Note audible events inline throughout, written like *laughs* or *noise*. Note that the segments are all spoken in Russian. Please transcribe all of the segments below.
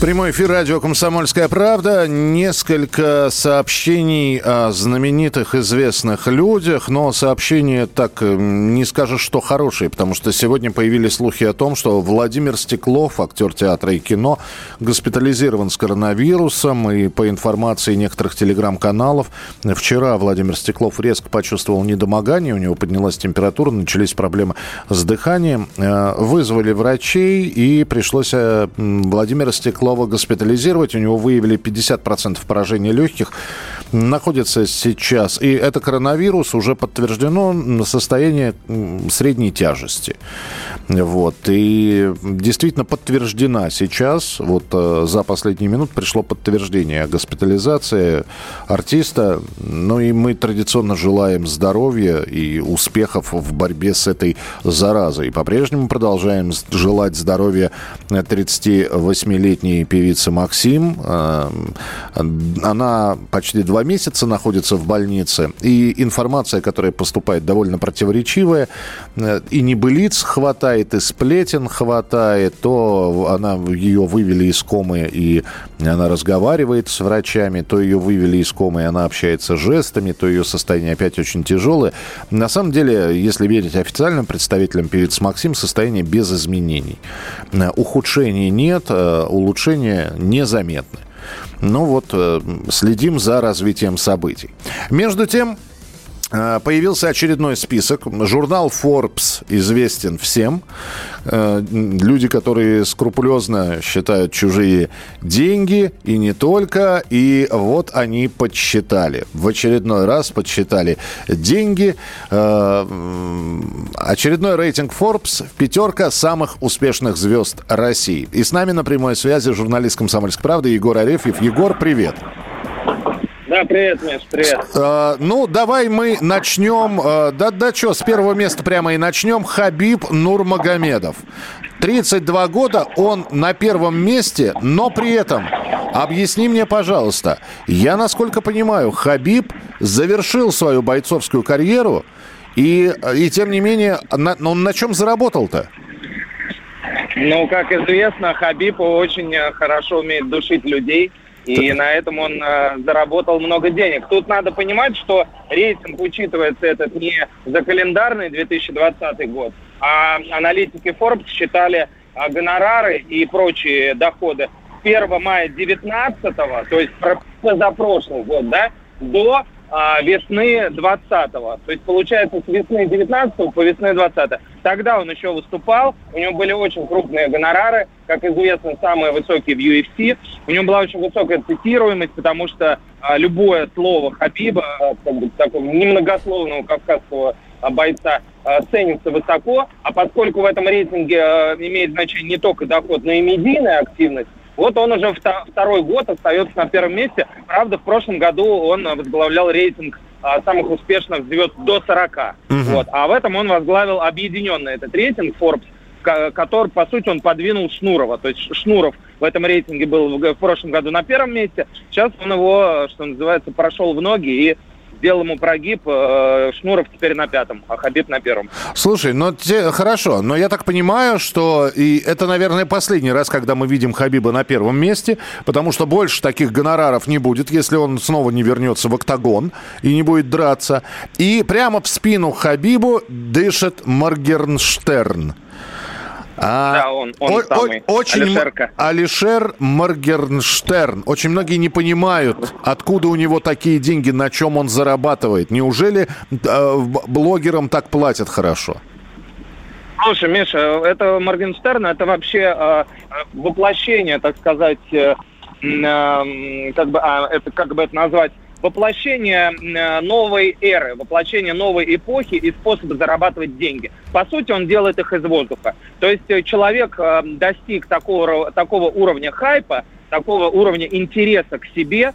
Прямой эфир радио «Комсомольская правда». Несколько сообщений о знаменитых известных людях, но сообщения так э, не скажешь, что хорошие, потому что сегодня появились слухи о том, что Владимир Стеклов, актер театра и кино, госпитализирован с коронавирусом. И по информации некоторых телеграм-каналов, вчера Владимир Стеклов резко почувствовал недомогание, у него поднялась температура, начались проблемы с дыханием. Э, вызвали врачей и пришлось э, Владимира Стеклова Орлова госпитализировать. У него выявили 50% поражения легких. Находится сейчас, и это коронавирус, уже подтверждено на состояние средней тяжести. Вот. И действительно подтверждена сейчас, вот э, за последние минуты пришло подтверждение о госпитализации артиста. Ну и мы традиционно желаем здоровья и успехов в борьбе с этой заразой. И по-прежнему продолжаем желать здоровья 38-летней песни певицы Максим. Э, она почти два месяца находится в больнице. И информация, которая поступает, довольно противоречивая. Э, и небылиц хватает, и сплетен хватает. То она, ее вывели из комы, и она разговаривает с врачами. То ее вывели из комы, и она общается жестами. То ее состояние опять очень тяжелое. На самом деле, если верить официальным представителям певицы Максим, состояние без изменений. Э, ухудшений нет, улучшений улучшения незаметны. Ну вот, э, следим за развитием событий. Между тем, появился очередной список. Журнал Forbes известен всем. Э, люди, которые скрупулезно считают чужие деньги, и не только. И вот они подсчитали. В очередной раз подсчитали деньги. Э, очередной рейтинг Forbes пятерка самых успешных звезд России. И с нами на прямой связи журналист «Комсомольской правды» Егор Арефьев. Егор, привет. Да, привет, Миш, привет. Э, ну, давай мы начнем. Э, да, да, что, с первого места прямо и начнем. Хабиб Нурмагомедов. 32 года, он на первом месте, но при этом, объясни мне, пожалуйста, я, насколько понимаю, Хабиб завершил свою бойцовскую карьеру, и, и тем не менее, на, он на чем заработал-то? Ну, как известно, Хабиб очень хорошо умеет душить людей – и на этом он э, заработал много денег. Тут надо понимать, что рейтинг учитывается этот не за календарный 2020 год, а аналитики Forbes считали э, гонорары и прочие доходы с 1 мая 2019, то есть за прошлый год, да, до весны 20-го. То есть, получается, с весны 19 по весны 20 -го. Тогда он еще выступал, у него были очень крупные гонорары, как известно, самые высокие в UFC. У него была очень высокая цитируемость, потому что а, любое слово Хабиба, а, как бы, такого немногословного кавказского а, бойца, а, ценится высоко, а поскольку в этом рейтинге а, имеет значение не только доход, но и медийная активность, вот он уже второй год остается на первом месте. Правда, в прошлом году он возглавлял рейтинг а, самых успешных звезд до 40. Угу. Вот. А в этом он возглавил объединенный этот рейтинг Forbes, который, по сути, он подвинул Шнурова. То есть Шнуров в этом рейтинге был в прошлом году на первом месте. Сейчас он его, что называется, прошел в ноги и сделал ему прогиб. Э, Шнуров теперь на пятом, а Хабиб на первом. Слушай, ну те, хорошо, но я так понимаю, что и это, наверное, последний раз, когда мы видим Хабиба на первом месте, потому что больше таких гонораров не будет, если он снова не вернется в октагон и не будет драться. И прямо в спину Хабибу дышит Моргенштерн. А, да, он, он о, самый. Очень Алишерка. Алишер Моргенштерн. Очень многие не понимают, откуда у него такие деньги, на чем он зарабатывает. Неужели э, блогерам так платят хорошо? Слушай, Миша, это Моргенштерн, это вообще э, воплощение, так сказать, э, э, как бы, а, это как бы это назвать воплощение э, новой эры, воплощение новой эпохи и способа зарабатывать деньги. По сути, он делает их из воздуха. То есть э, человек э, достиг такого, такого уровня хайпа, такого уровня интереса к себе,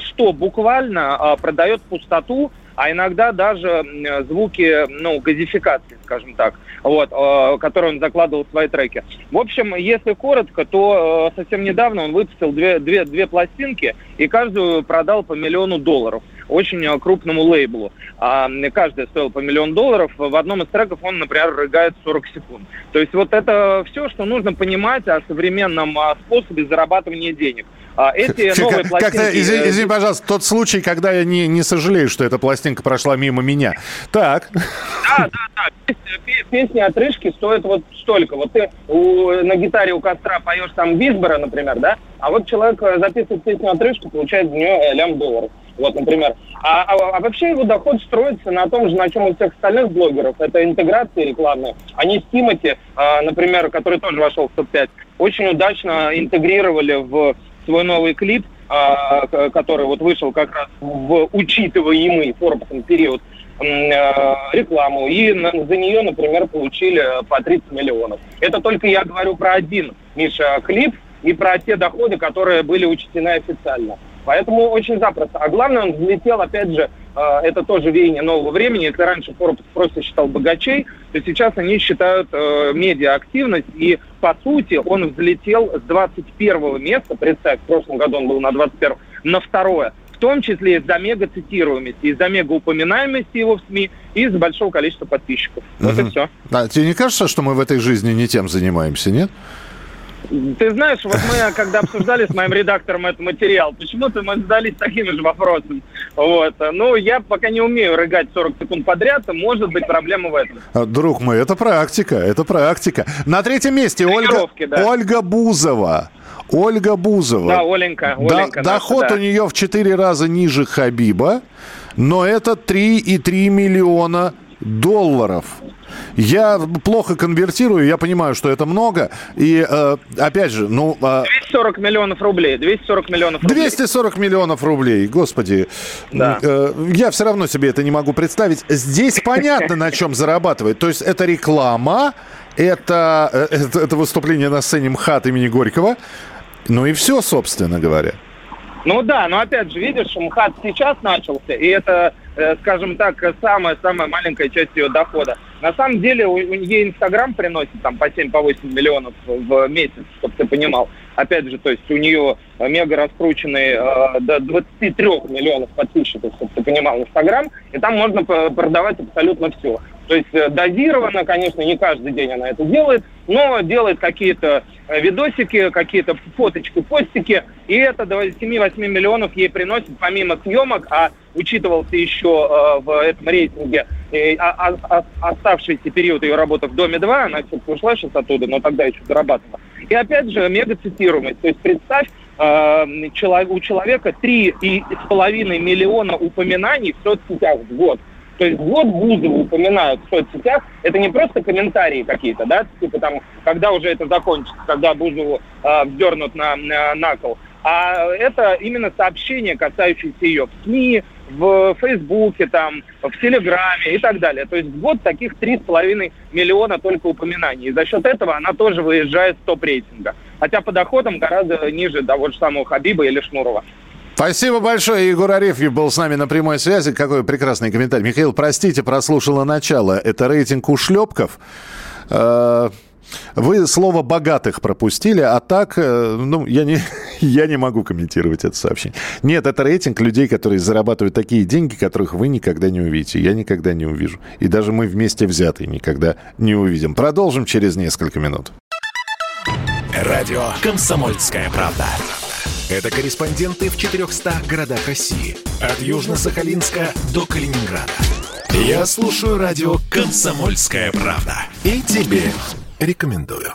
что буквально продает пустоту а иногда даже звуки, ну, газификации, скажем так, вот, э, которые он закладывал в свои треки. В общем, если коротко, то э, совсем недавно он выпустил две, две, две пластинки и каждую продал по миллиону долларов очень э, крупному лейблу. А, каждая стоила по миллион долларов. В одном из треков он, например, рыгает 40 секунд. То есть вот это все, что нужно понимать о современном способе зарабатывания денег. А эти новые пластинки... Как-то, извини, извини, пожалуйста, тот случай, когда я не, не сожалею, что эта пластинка прошла мимо меня. Так. Да, да, да. Песни отрыжки стоят вот столько. Вот ты у, на гитаре у костра поешь там Висбора, например, да? А вот человек э, записывает песню отрыжку, получает в нее э, лям долларов. Вот, например. А, а, а вообще его доход строится на том же, на чем у всех остальных блогеров. Это интеграции рекламные. Они с Тимати, а, например, который тоже вошел в топ-5, очень удачно интегрировали в свой новый клип, а, который вот вышел как раз в учитываемый Форбсом период а, рекламу, и за нее, например, получили по 30 миллионов. Это только я говорю про один, Миша, клип и про те доходы, которые были учтены официально. Поэтому очень запросто. А главное, он взлетел, опять же, это тоже веяние нового времени. Если раньше Forbes просто считал богачей, то сейчас они считают э, медиа-активность. И, по сути, он взлетел с 21 места, представь, в прошлом году он был на 21 на второе. В том числе из-за мега-цитируемости, из-за мега-упоминаемости его в СМИ и из-за большого количества подписчиков. Вот угу. и все. А тебе не кажется, что мы в этой жизни не тем занимаемся, нет? Ты знаешь, вот мы, когда обсуждали с моим редактором этот материал, почему-то мы задались такими же вопросами. Вот. Ну, я пока не умею рыгать 40 секунд подряд, может быть проблема в этом. А, друг мой, это практика, это практика. На третьем месте Ольга, да. Ольга Бузова. Ольга Бузова. Да, Оленька. Оленька да, доход да. у нее в 4 раза ниже Хабиба, но это 3,3 миллиона долларов. Я плохо конвертирую, я понимаю, что это много. И э, опять же, ну... Э, 240 миллионов рублей. 240 миллионов рублей. 240 миллионов рублей, господи. Да. Э, я все равно себе это не могу представить. Здесь *laughs* понятно, на чем зарабатывает. То есть это реклама, это, э, это, это выступление на сцене МХАТ имени Горького. Ну и все, собственно говоря. Ну да, но опять же, видишь, МХАТ сейчас начался, и это, скажем так, самая-самая маленькая часть ее дохода. На самом деле, у, у нее Инстаграм приносит там по 7-8 по миллионов в месяц, чтобы ты понимал. Опять же, то есть у нее мега раскрученный э, до 23 миллионов подписчиков, чтобы ты понимал, Инстаграм, и там можно продавать абсолютно все. То есть э, дозированно, конечно, не каждый день она это делает, но делает какие-то э, видосики, какие-то фоточки, постики, и это до 7-8 миллионов ей приносит помимо съемок, а учитывался еще э, в этом рейтинге э, оставшийся период ее работы в Доме-2, она все-таки ушла сейчас оттуда, но тогда еще зарабатывала. И опять же, мега-цитируемость. То есть представь, э, у человека 3,5 миллиона упоминаний в соцсетях в год. То есть год Бузова упоминают в соцсетях, это не просто комментарии какие-то, да, типа там, когда уже это закончится, когда Бузову э, вдернут на, на, на кол, а это именно сообщения, касающиеся ее в СМИ, в Фейсбуке, там, в Телеграме и так далее. То есть в год таких 3,5 миллиона только упоминаний. И за счет этого она тоже выезжает в топ-рейтинга. Хотя по доходам гораздо ниже того же самого Хабиба или Шнурова. Спасибо большое. Егор Арефьев был с нами на прямой связи. Какой прекрасный комментарий. Михаил, простите, прослушала начало. Это рейтинг ушлепков. Э, вы слово «богатых» пропустили, а так, э, ну, я не, *laughs* я не могу комментировать это сообщение. Нет, это рейтинг людей, которые зарабатывают такие деньги, которых вы никогда не увидите. Я никогда не увижу. И даже мы вместе взятые никогда не увидим. Продолжим через несколько минут. Радио «Комсомольская правда». Это корреспонденты в 400 городах России. От Южно-Сахалинска до Калининграда. Я слушаю радио «Комсомольская правда». И тебе рекомендую.